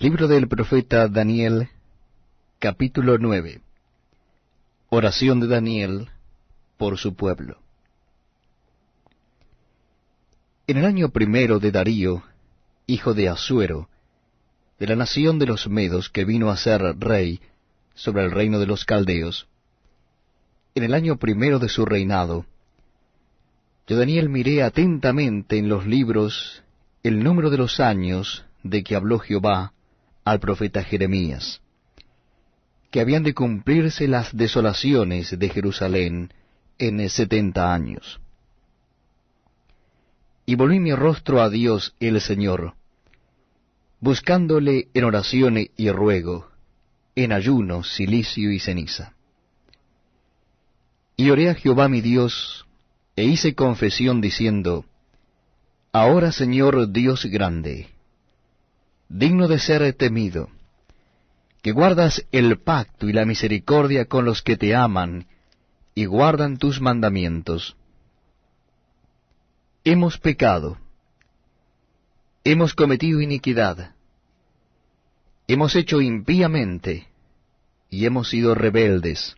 Libro del profeta Daniel, capítulo 9. Oración de Daniel por su pueblo. En el año primero de Darío, hijo de Asuero, de la nación de los Medos, que vino a ser rey sobre el reino de los Caldeos, en el año primero de su reinado, yo Daniel miré atentamente en los libros el número de los años de que habló Jehová al profeta Jeremías, que habían de cumplirse las desolaciones de Jerusalén en setenta años. Y volví mi rostro a Dios el Señor, buscándole en oración y ruego, en ayuno, silicio y ceniza. Y oré a Jehová mi Dios, e hice confesión diciendo, Ahora Señor Dios grande, digno de ser temido, que guardas el pacto y la misericordia con los que te aman y guardan tus mandamientos. Hemos pecado, hemos cometido iniquidad, hemos hecho impíamente y hemos sido rebeldes,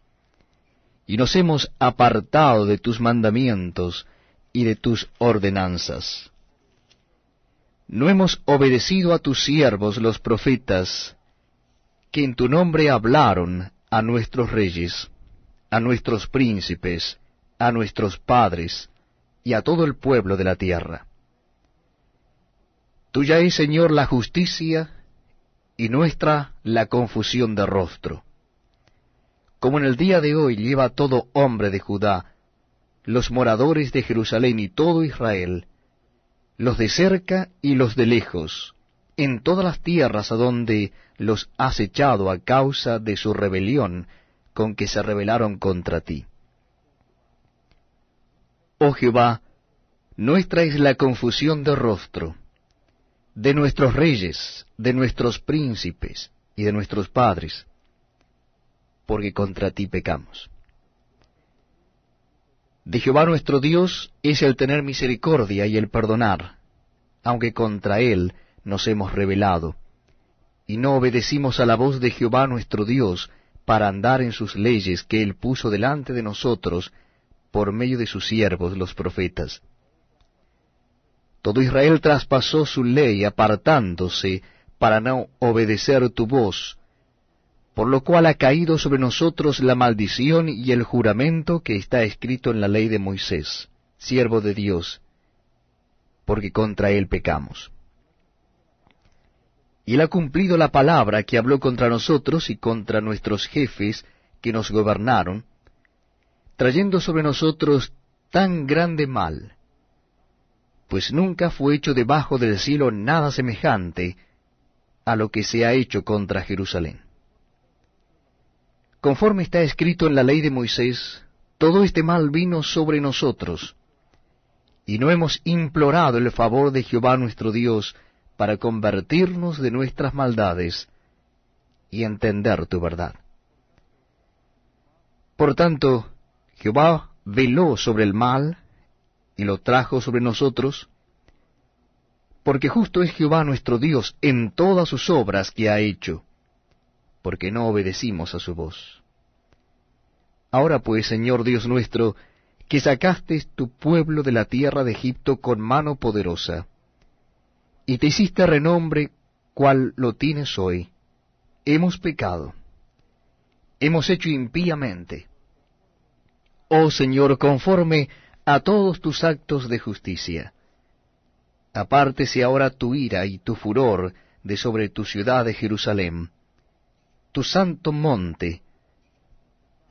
y nos hemos apartado de tus mandamientos y de tus ordenanzas. No hemos obedecido a tus siervos los profetas, que en tu nombre hablaron a nuestros reyes, a nuestros príncipes, a nuestros padres, y a todo el pueblo de la tierra. Tuya es, Señor, la justicia, y nuestra la confusión de rostro. Como en el día de hoy lleva todo hombre de Judá, los moradores de Jerusalén y todo Israel, los de cerca y los de lejos, en todas las tierras a donde los has echado a causa de su rebelión con que se rebelaron contra ti. Oh Jehová, nuestra es la confusión de rostro, de nuestros reyes, de nuestros príncipes y de nuestros padres, porque contra ti pecamos. De Jehová nuestro Dios es el tener misericordia y el perdonar, aunque contra él nos hemos rebelado, y no obedecimos a la voz de Jehová nuestro Dios para andar en sus leyes que él puso delante de nosotros por medio de sus siervos los profetas. Todo Israel traspasó su ley apartándose para no obedecer tu voz, por lo cual ha caído sobre nosotros la maldición y el juramento que está escrito en la ley de Moisés, siervo de Dios, porque contra él pecamos. Y él ha cumplido la palabra que habló contra nosotros y contra nuestros jefes que nos gobernaron, trayendo sobre nosotros tan grande mal, pues nunca fue hecho debajo del cielo nada semejante a lo que se ha hecho contra Jerusalén. Conforme está escrito en la ley de Moisés, todo este mal vino sobre nosotros, y no hemos implorado el favor de Jehová nuestro Dios para convertirnos de nuestras maldades y entender tu verdad. Por tanto, Jehová veló sobre el mal y lo trajo sobre nosotros, porque justo es Jehová nuestro Dios en todas sus obras que ha hecho porque no obedecimos a su voz. Ahora pues, Señor Dios nuestro, que sacaste tu pueblo de la tierra de Egipto con mano poderosa, y te hiciste renombre cual lo tienes hoy, hemos pecado, hemos hecho impíamente. Oh Señor, conforme a todos tus actos de justicia. Apártese ahora tu ira y tu furor de sobre tu ciudad de Jerusalén, tu santo monte,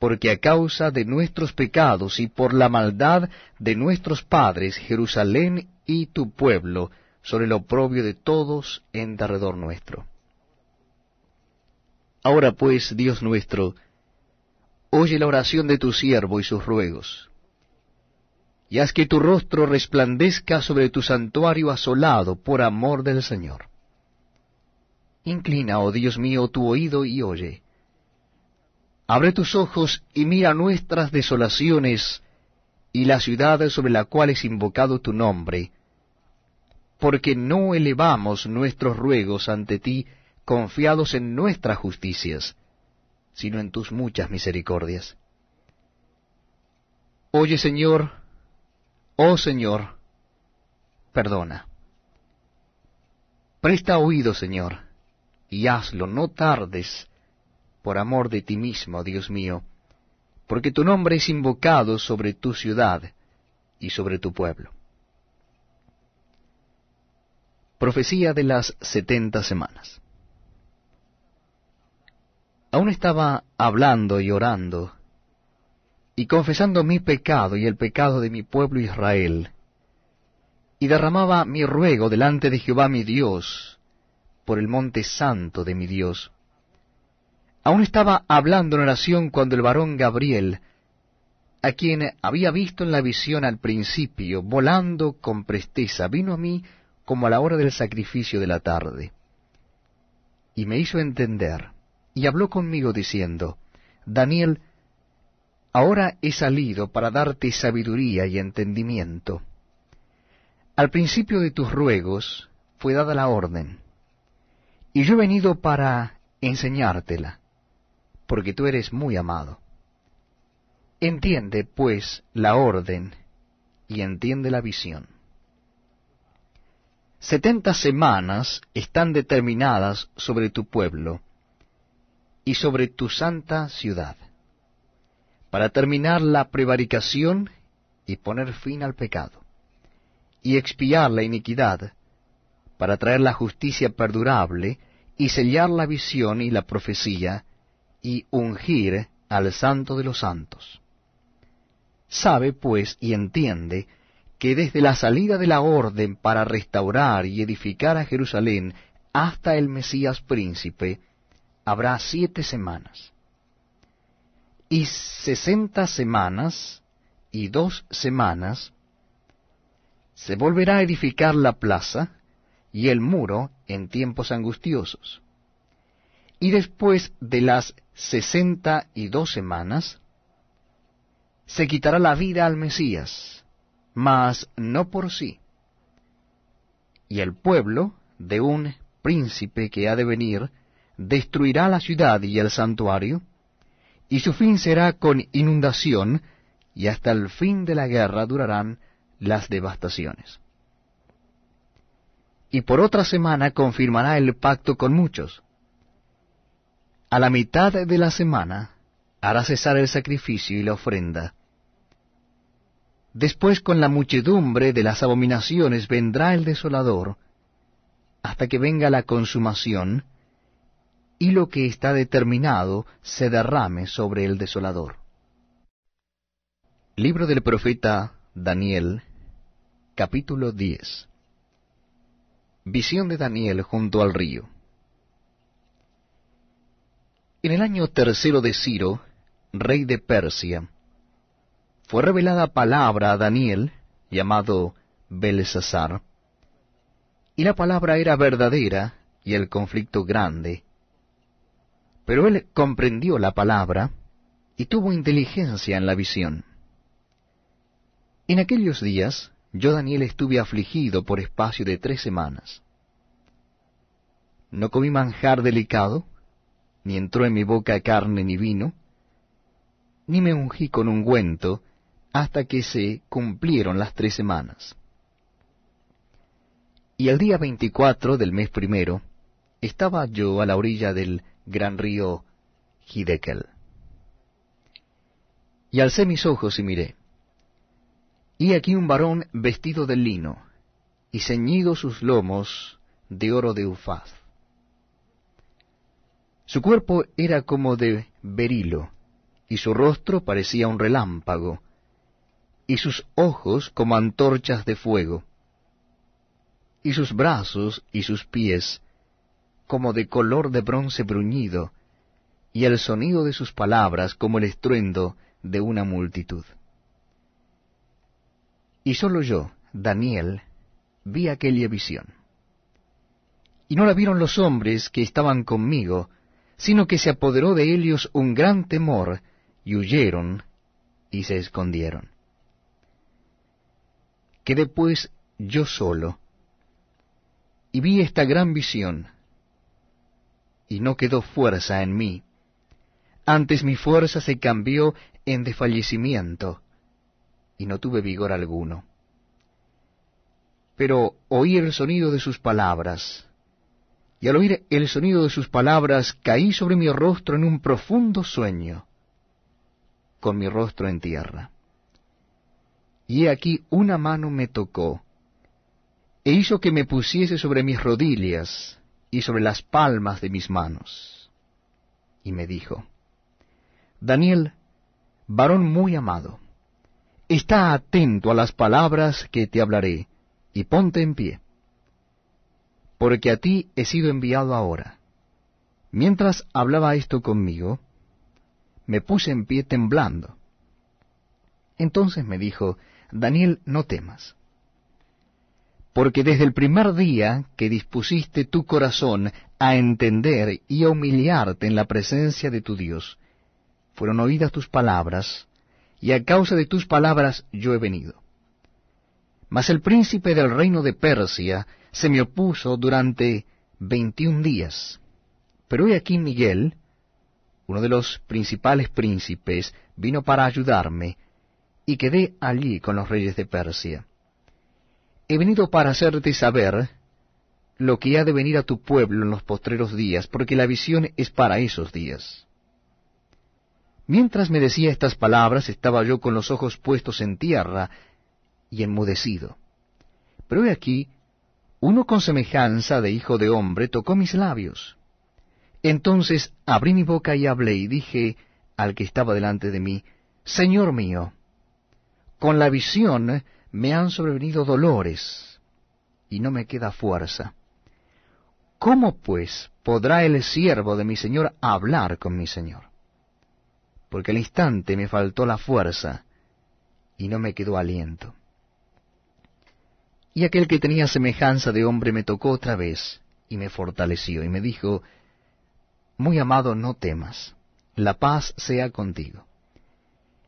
porque a causa de nuestros pecados y por la maldad de nuestros padres, Jerusalén y tu pueblo, sobre el oprobio de todos en derredor nuestro. Ahora pues, Dios nuestro, oye la oración de tu siervo y sus ruegos, y haz que tu rostro resplandezca sobre tu santuario asolado por amor del Señor. Inclina, oh Dios mío, tu oído y oye. Abre tus ojos y mira nuestras desolaciones y la ciudad sobre la cual es invocado tu nombre, porque no elevamos nuestros ruegos ante ti confiados en nuestras justicias, sino en tus muchas misericordias. Oye, Señor, oh Señor, perdona. Presta oído, Señor, y hazlo, no tardes, por amor de ti mismo, Dios mío, porque tu nombre es invocado sobre tu ciudad y sobre tu pueblo. Profecía de las setenta semanas. Aún estaba hablando y orando, y confesando mi pecado y el pecado de mi pueblo Israel, y derramaba mi ruego delante de Jehová mi Dios, por el monte santo de mi Dios. Aún estaba hablando en oración cuando el varón Gabriel, a quien había visto en la visión al principio, volando con presteza, vino a mí como a la hora del sacrificio de la tarde. Y me hizo entender, y habló conmigo diciendo, Daniel, ahora he salido para darte sabiduría y entendimiento. Al principio de tus ruegos fue dada la orden, y yo he venido para enseñártela, porque tú eres muy amado. Entiende, pues, la orden, y entiende la visión. Setenta semanas están determinadas sobre tu pueblo y sobre tu santa ciudad, para terminar la prevaricación y poner fin al pecado, y expiar la iniquidad, para traer la justicia perdurable, y sellar la visión y la profecía, y ungir al santo de los santos. Sabe, pues, y entiende que desde la salida de la orden para restaurar y edificar a Jerusalén hasta el Mesías príncipe, habrá siete semanas. Y sesenta semanas y dos semanas se volverá a edificar la plaza y el muro en tiempos angustiosos. Y después de las sesenta y dos semanas, se quitará la vida al Mesías, mas no por sí. Y el pueblo de un príncipe que ha de venir destruirá la ciudad y el santuario, y su fin será con inundación, y hasta el fin de la guerra durarán las devastaciones. Y por otra semana confirmará el pacto con muchos. A la mitad de la semana hará cesar el sacrificio y la ofrenda, Después con la muchedumbre de las abominaciones vendrá el desolador, hasta que venga la consumación, y lo que está determinado se derrame sobre el desolador. Libro del profeta Daniel, capítulo 10 Visión de Daniel junto al río. En el año tercero de Ciro, rey de Persia, fue revelada palabra a Daniel, llamado Belsasar, y la palabra era verdadera y el conflicto grande. Pero él comprendió la palabra y tuvo inteligencia en la visión. En aquellos días yo Daniel estuve afligido por espacio de tres semanas. No comí manjar delicado, ni entró en mi boca carne ni vino, ni me ungí con ungüento, hasta que se cumplieron las tres semanas. Y el día veinticuatro del mes primero, estaba yo a la orilla del gran río Hidekel. Y alcé mis ojos y miré. Y aquí un varón vestido de lino, y ceñido sus lomos de oro de Ufaz. Su cuerpo era como de berilo, y su rostro parecía un relámpago, y sus ojos como antorchas de fuego, y sus brazos y sus pies como de color de bronce bruñido, y el sonido de sus palabras como el estruendo de una multitud. Y sólo yo, Daniel, vi aquella visión. Y no la vieron los hombres que estaban conmigo, sino que se apoderó de ellos un gran temor, y huyeron y se escondieron. Quedé pues yo solo, y vi esta gran visión, y no quedó fuerza en mí. Antes mi fuerza se cambió en desfallecimiento, y no tuve vigor alguno. Pero oí el sonido de sus palabras, y al oír el sonido de sus palabras caí sobre mi rostro en un profundo sueño, con mi rostro en tierra. Y he aquí una mano me tocó, e hizo que me pusiese sobre mis rodillas y sobre las palmas de mis manos. Y me dijo, Daniel, varón muy amado, está atento a las palabras que te hablaré, y ponte en pie, porque a ti he sido enviado ahora. Mientras hablaba esto conmigo, me puse en pie temblando. Entonces me dijo, Daniel, no temas porque desde el primer día que dispusiste tu corazón a entender y a humillarte en la presencia de tu Dios, fueron oídas tus palabras, y a causa de tus palabras yo he venido. Mas el príncipe del reino de Persia se me opuso durante veintiún días. Pero he aquí Miguel, uno de los principales príncipes, vino para ayudarme, y quedé allí con los reyes de Persia he venido para hacerte saber lo que ha de venir a tu pueblo en los postreros días, porque la visión es para esos días. Mientras me decía estas palabras, estaba yo con los ojos puestos en tierra y enmudecido. Pero he aquí, uno con semejanza de hijo de hombre tocó mis labios. Entonces abrí mi boca y hablé y dije al que estaba delante de mí, Señor mío, con la visión me han sobrevenido dolores y no me queda fuerza. ¿Cómo pues podrá el siervo de mi Señor hablar con mi Señor? Porque al instante me faltó la fuerza y no me quedó aliento. Y aquel que tenía semejanza de hombre me tocó otra vez y me fortaleció y me dijo, Muy amado, no temas, la paz sea contigo.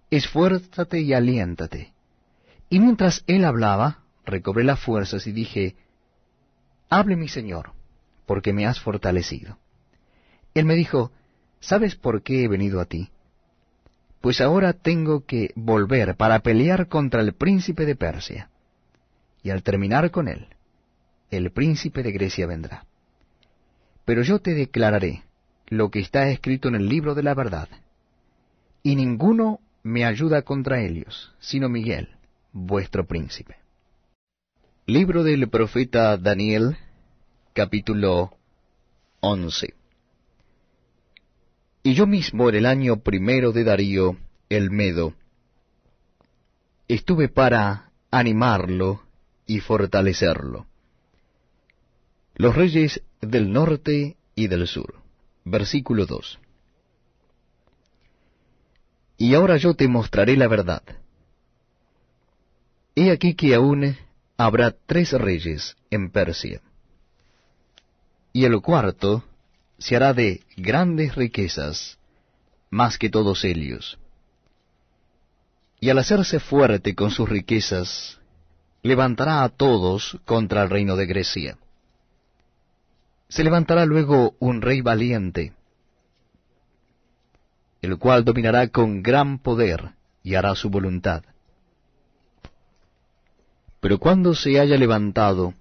Esfuérzate y aliéntate y mientras él hablaba, recobré las fuerzas y dije, Hable mi Señor, porque me has fortalecido. Él me dijo, ¿sabes por qué he venido a ti? Pues ahora tengo que volver para pelear contra el príncipe de Persia. Y al terminar con él, el príncipe de Grecia vendrá. Pero yo te declararé lo que está escrito en el libro de la verdad. Y ninguno me ayuda contra ellos, sino Miguel vuestro príncipe. Libro del profeta Daniel, capítulo 11. Y yo mismo en el año primero de Darío, el Medo, estuve para animarlo y fortalecerlo. Los reyes del norte y del sur. Versículo 2. Y ahora yo te mostraré la verdad He aquí que aún habrá tres reyes en Persia, y el cuarto se hará de grandes riquezas, más que todos ellos. Y al hacerse fuerte con sus riquezas, levantará a todos contra el reino de Grecia. Se levantará luego un rey valiente, el cual dominará con gran poder y hará su voluntad. Pero cuando se haya levantado,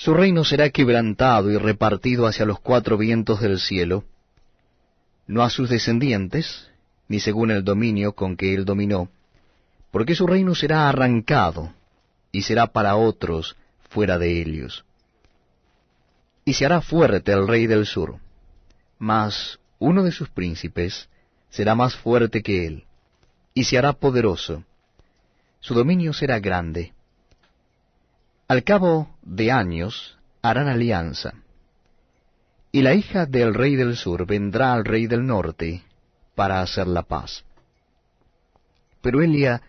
su reino será quebrantado y repartido hacia los cuatro vientos del cielo, no a sus descendientes, ni según el dominio con que él dominó, porque su reino será arrancado, y será para otros fuera de ellos. Y se hará fuerte el rey del sur, mas uno de sus príncipes será más fuerte que él, y se hará poderoso. Su dominio será grande, al cabo de años harán alianza, y la hija del rey del sur vendrá al rey del norte para hacer la paz. Pero Elia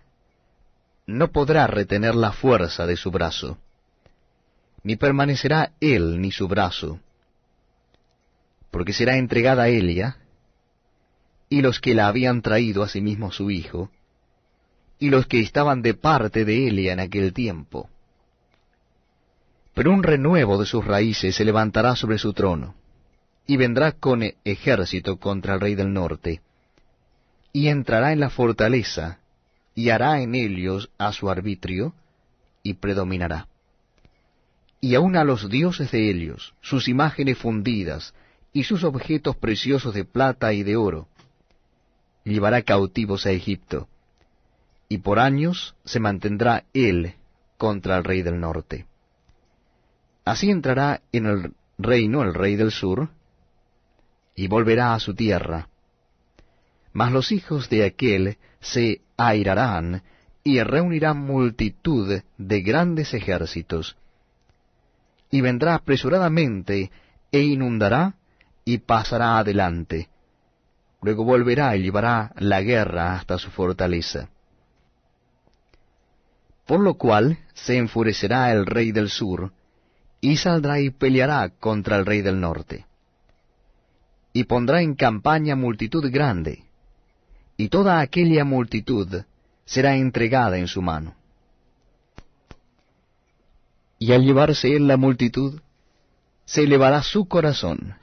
no podrá retener la fuerza de su brazo, ni permanecerá él ni su brazo, porque será entregada a Elia, y los que la habían traído a sí mismo su hijo, y los que estaban de parte de Elia en aquel tiempo pero un renuevo de sus raíces se levantará sobre su trono, y vendrá con ejército contra el rey del norte, y entrará en la fortaleza, y hará en ellos a su arbitrio, y predominará. Y aun a los dioses de ellos, sus imágenes fundidas, y sus objetos preciosos de plata y de oro, llevará cautivos a Egipto, y por años se mantendrá él contra el rey del norte. Así entrará en el reino el rey del sur, y volverá a su tierra. Mas los hijos de aquel se airarán y reunirán multitud de grandes ejércitos, y vendrá apresuradamente e inundará y pasará adelante. Luego volverá y llevará la guerra hasta su fortaleza. Por lo cual se enfurecerá el rey del sur, y saldrá y peleará contra el rey del norte. Y pondrá en campaña multitud grande, y toda aquella multitud será entregada en su mano. Y al llevarse él la multitud, se elevará su corazón,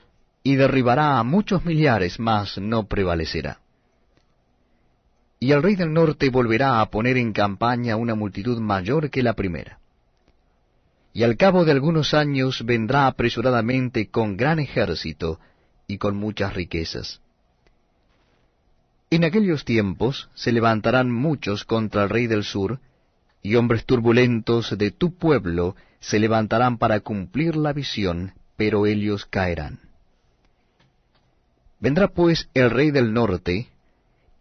y derribará a muchos millares, mas no prevalecerá. Y el rey del norte volverá a poner en campaña una multitud mayor que la primera y al cabo de algunos años vendrá apresuradamente con gran ejército y con muchas riquezas. En aquellos tiempos se levantarán muchos contra el rey del sur, y hombres turbulentos de tu pueblo se levantarán para cumplir la visión, pero ellos caerán. Vendrá pues el rey del norte,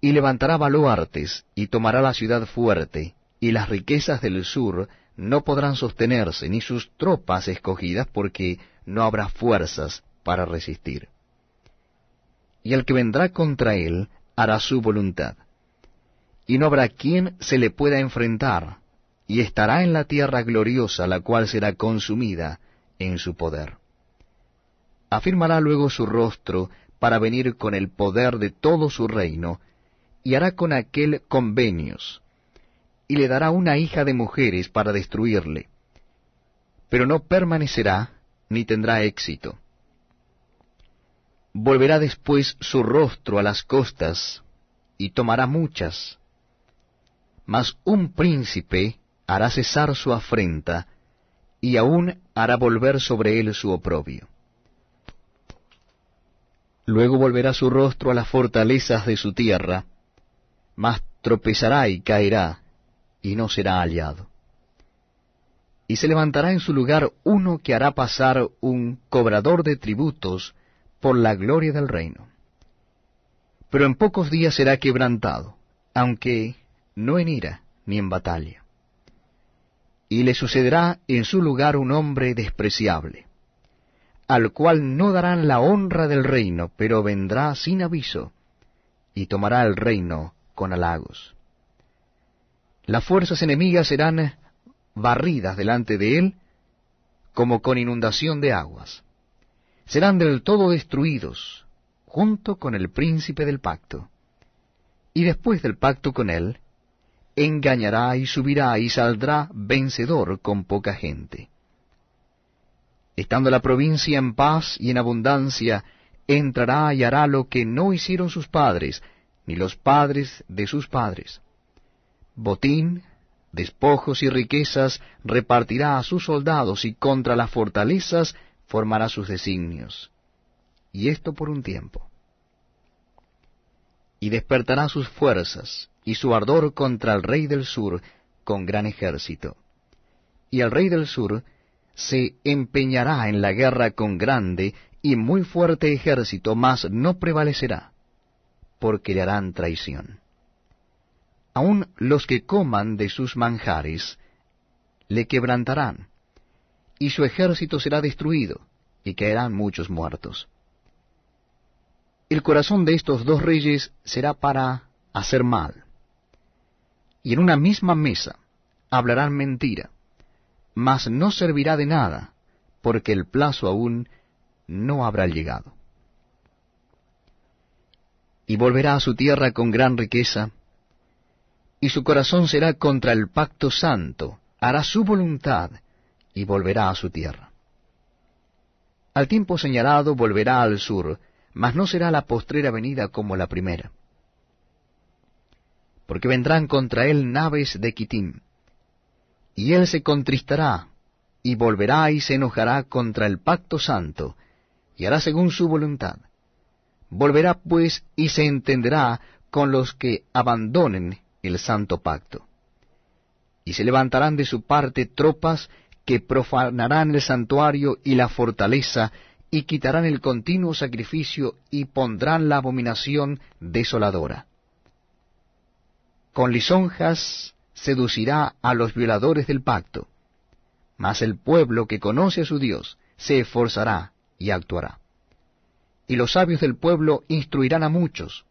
y levantará baluartes, y tomará la ciudad fuerte, y las riquezas del sur no podrán sostenerse, ni sus tropas escogidas, porque no habrá fuerzas para resistir. Y el que vendrá contra él hará su voluntad. Y no habrá quien se le pueda enfrentar, y estará en la tierra gloriosa, la cual será consumida en su poder. Afirmará luego su rostro para venir con el poder de todo su reino, y hará con aquel convenios, y le dará una hija de mujeres para destruirle. Pero no permanecerá ni tendrá éxito. Volverá después su rostro a las costas y tomará muchas. Mas un príncipe hará cesar su afrenta y aún hará volver sobre él su oprobio. Luego volverá su rostro a las fortalezas de su tierra, mas tropezará y caerá, y no será hallado. Y se levantará en su lugar uno que hará pasar un cobrador de tributos por la gloria del reino. Pero en pocos días será quebrantado, aunque no en ira ni en batalla. Y le sucederá en su lugar un hombre despreciable, al cual no darán la honra del reino, pero vendrá sin aviso, y tomará el reino con halagos. Las fuerzas enemigas serán barridas delante de él como con inundación de aguas. Serán del todo destruidos junto con el príncipe del pacto. Y después del pacto con él, engañará y subirá y saldrá vencedor con poca gente. Estando la provincia en paz y en abundancia, entrará y hará lo que no hicieron sus padres, ni los padres de sus padres botín, despojos y riquezas repartirá a sus soldados y contra las fortalezas formará sus designios. Y esto por un tiempo. Y despertará sus fuerzas y su ardor contra el rey del sur con gran ejército. Y el rey del sur se empeñará en la guerra con grande y muy fuerte ejército, mas no prevalecerá, porque le harán traición aun los que coman de sus manjares le quebrantarán, y su ejército será destruido, y caerán muchos muertos. El corazón de estos dos reyes será para hacer mal, y en una misma mesa hablarán mentira, mas no servirá de nada, porque el plazo aún no habrá llegado. Y volverá a su tierra con gran riqueza, y su corazón será contra el pacto santo, hará su voluntad y volverá a su tierra. Al tiempo señalado volverá al sur, mas no será la postrera venida como la primera. Porque vendrán contra él naves de Quitim, y él se contristará, y volverá y se enojará contra el pacto santo, y hará según su voluntad. Volverá pues y se entenderá con los que abandonen el santo pacto. Y se levantarán de su parte tropas que profanarán el santuario y la fortaleza, y quitarán el continuo sacrificio, y pondrán la abominación desoladora. Con lisonjas seducirá a los violadores del pacto, mas el pueblo que conoce a su Dios se esforzará y actuará. Y los sabios del pueblo instruirán a muchos,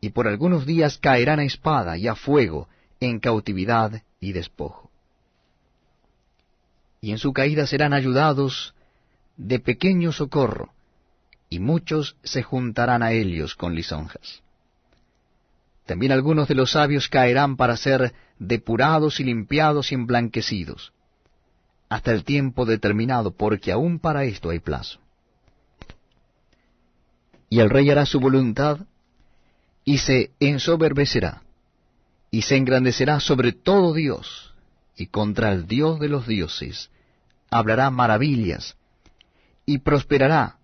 y por algunos días caerán a espada y a fuego, en cautividad y despojo. Y en su caída serán ayudados de pequeño socorro, y muchos se juntarán a ellos con lisonjas. También algunos de los sabios caerán para ser depurados y limpiados y emblanquecidos, hasta el tiempo determinado, porque aún para esto hay plazo. Y el rey hará su voluntad, y se ensoberbecerá, y se engrandecerá sobre todo Dios, y contra el Dios de los dioses hablará maravillas, y prosperará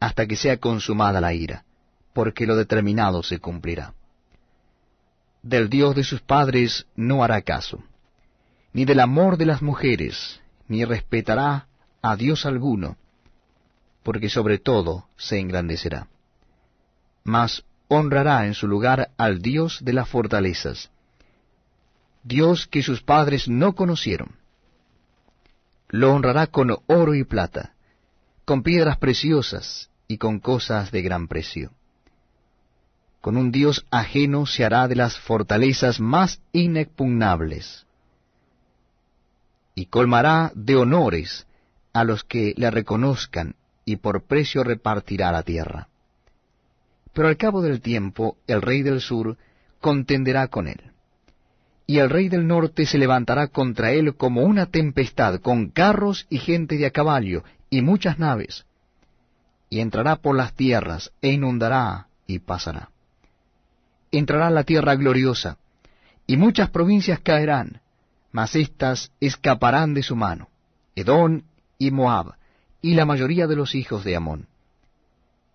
hasta que sea consumada la ira, porque lo determinado se cumplirá. Del Dios de sus padres no hará caso, ni del amor de las mujeres, ni respetará a Dios alguno, porque sobre todo se engrandecerá. Mas honrará en su lugar al Dios de las fortalezas, Dios que sus padres no conocieron. Lo honrará con oro y plata, con piedras preciosas y con cosas de gran precio. Con un Dios ajeno se hará de las fortalezas más inexpugnables y colmará de honores a los que le reconozcan, y por precio repartirá la tierra. Pero al cabo del tiempo el rey del sur contenderá con él, y el rey del norte se levantará contra él como una tempestad, con carros y gente de a caballo, y muchas naves, y entrará por las tierras, e inundará y pasará. Entrará la tierra gloriosa, y muchas provincias caerán, mas éstas escaparán de su mano, Edón y Moab, y la mayoría de los hijos de Amón.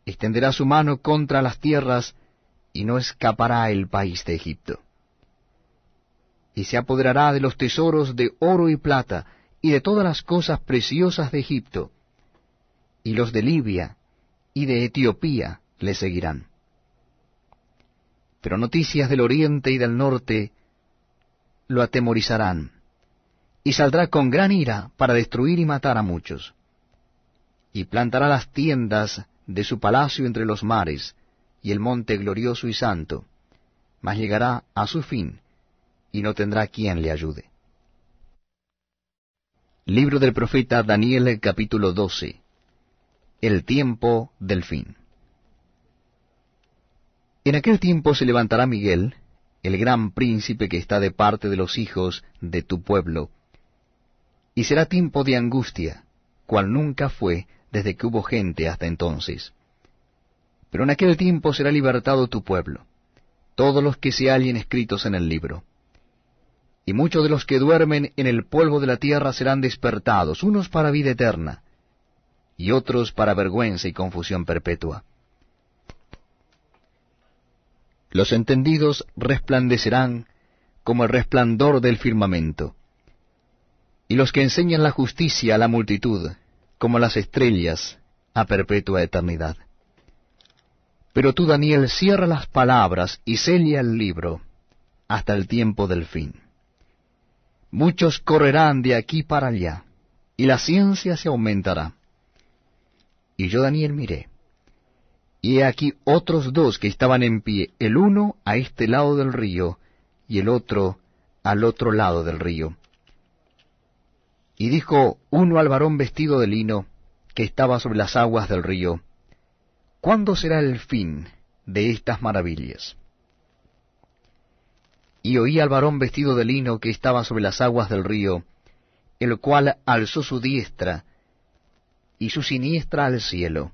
Extenderá su mano contra las tierras, y no escapará el país de Egipto. Y se apoderará de los tesoros de oro y plata, y de todas las cosas preciosas de Egipto, y los de Libia y de Etiopía le seguirán. Pero noticias del oriente y del norte lo atemorizarán, y saldrá con gran ira para destruir y matar a muchos. Y plantará las tiendas de su palacio entre los mares, y el monte glorioso y santo, mas llegará a su fin, y no tendrá quien le ayude. Libro del profeta Daniel capítulo 12 El tiempo del fin En aquel tiempo se levantará Miguel, el gran príncipe que está de parte de los hijos de tu pueblo. Y será tiempo de angustia, cual nunca fue desde que hubo gente hasta entonces. Pero en aquel tiempo será libertado tu pueblo, todos los que se hallen escritos en el libro. Y muchos de los que duermen en el polvo de la tierra serán despertados, unos para vida eterna, y otros para vergüenza y confusión perpetua. Los entendidos resplandecerán como el resplandor del firmamento, y los que enseñan la justicia a la multitud, como las estrellas a perpetua eternidad. Pero tú, Daniel, cierra las palabras y sella el libro hasta el tiempo del fin. Muchos correrán de aquí para allá, y la ciencia se aumentará. Y yo, Daniel, miré, y he aquí otros dos que estaban en pie, el uno a este lado del río, y el otro al otro lado del río. Y dijo uno al varón vestido de lino, que estaba sobre las aguas del río, ¿Cuándo será el fin de estas maravillas? Y oí al varón vestido de lino que estaba sobre las aguas del río, el cual alzó su diestra, y su siniestra al cielo.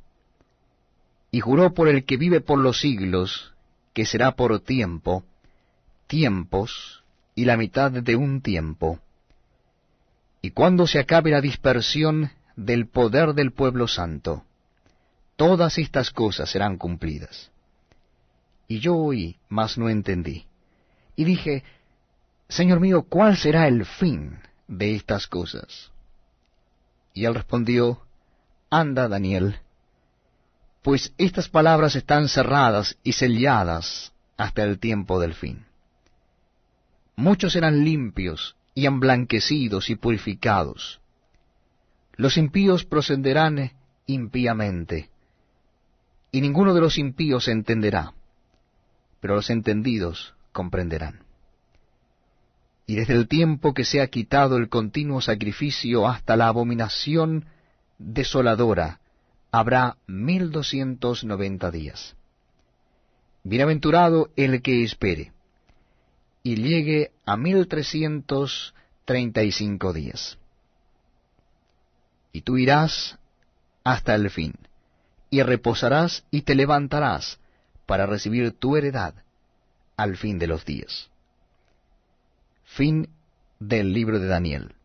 Y juró por el que vive por los siglos, que será por tiempo, tiempos y la mitad de un tiempo. Y cuando se acabe la dispersión del poder del pueblo santo, todas estas cosas serán cumplidas. Y yo oí, mas no entendí. Y dije, Señor mío, ¿cuál será el fin de estas cosas? Y él respondió, Anda, Daniel, pues estas palabras están cerradas y selladas hasta el tiempo del fin. Muchos serán limpios y emblanquecidos y purificados. Los impíos procederán impíamente, y ninguno de los impíos entenderá, pero los entendidos comprenderán. Y desde el tiempo que se ha quitado el continuo sacrificio hasta la abominación desoladora, habrá mil doscientos noventa días. Bienaventurado el que espere, y llegue a mil trescientos treinta y cinco días. Y tú irás hasta el fin, y reposarás y te levantarás para recibir tu heredad al fin de los días. Fin del libro de Daniel.